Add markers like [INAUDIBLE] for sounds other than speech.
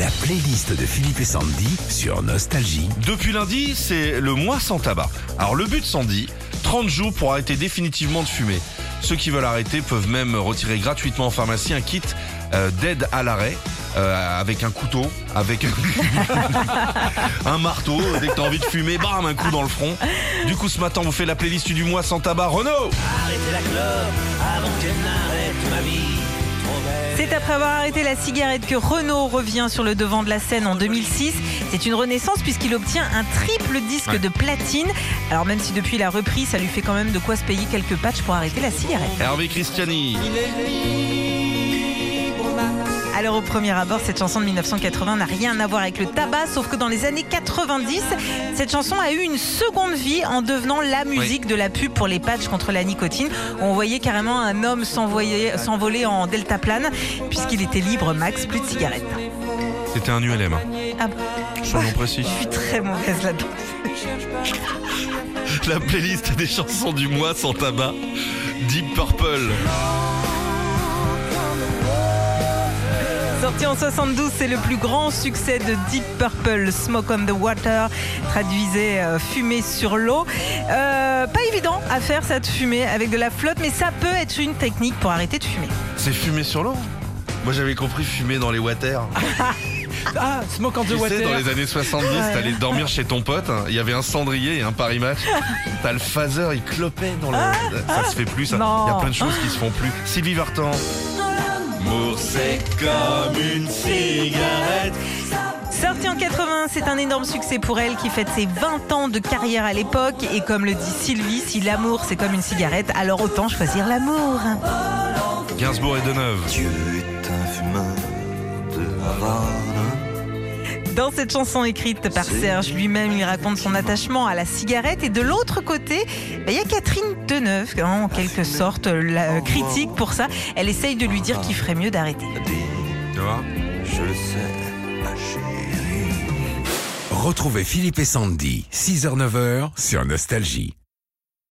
La playlist de Philippe et Sandy sur Nostalgie. Depuis lundi, c'est le mois sans tabac. Alors le but, Sandy, 30 jours pour arrêter définitivement de fumer. Ceux qui veulent arrêter peuvent même retirer gratuitement en pharmacie un kit euh, d'aide à l'arrêt. euh, avec un couteau, avec [LAUGHS] un marteau, dès que t'as envie de fumer, bam, un coup dans le front. Du coup, ce matin, on vous fait la playlist du mois sans tabac. Renaud Arrêtez la clope avant qu'elle n'arrête ma vie. C'est après avoir arrêté la cigarette que Renault revient sur le devant de la scène en 2006. C'est une renaissance puisqu'il obtient un triple disque Ouais. de platine. Alors même si depuis la reprise, ça lui fait quand même de quoi se payer quelques patchs pour arrêter la cigarette. Hervé Christiani. Il est libre, ma Alors au premier abord, cette chanson de 1980 n'a rien à voir avec le tabac, sauf que dans les années 90, cette chanson a eu une seconde vie en devenant la musique de la pub pour les patchs contre la nicotine. On voyait carrément un homme s'envoler en deltaplane, puisqu'il était libre, max, plus de cigarettes. C'était un ULM. hein. Ah bon Soyons précis. Je suis très mauvaise là-dedans. La playlist des chansons du mois sans tabac. Deep Purple. Sorti en 72, c'est le plus grand succès de Deep Purple, Smoke on the Water, traduisait euh, fumer sur l'eau. Euh, pas évident à faire ça de fumer avec de la flotte, mais ça peut être une technique pour arrêter de fumer. C'est fumer sur l'eau? Moi j'avais compris fumer dans les water. [LAUGHS] Ah, Smoke on the Tu sais, Water. dans les années 70, t'allais dormir chez ton pote, hein, il y avait un cendrier et un Paris Match. [LAUGHS] T'as le phaser, il clopait dans le. Ça se fait plus, ça. Il y a plein de choses qui se font plus. Sylvie Vartan. C'est comme une cigarette. Sorti en 80, c'est un énorme succès pour elle qui fête ses 20 ans de carrière à l'époque. Et comme le dit Sylvie, si l'amour c'est comme une cigarette, alors autant choisir l'amour. Gainsbourg et Deneuve. Tu es un fumeur de Havane. Dans cette chanson écrite par Serge lui-même, il raconte son attachement à la cigarette. Et de l'autre côté, bah, il y a Catherine Deneuve, hein, en quelque sorte, la euh, critique pour ça. Elle essaye de lui dire qu'il ferait mieux d'arrêter. Je le sais, ma chérie. Retrouvez Philippe et Sandy, 6h-9h sur Nostalgie.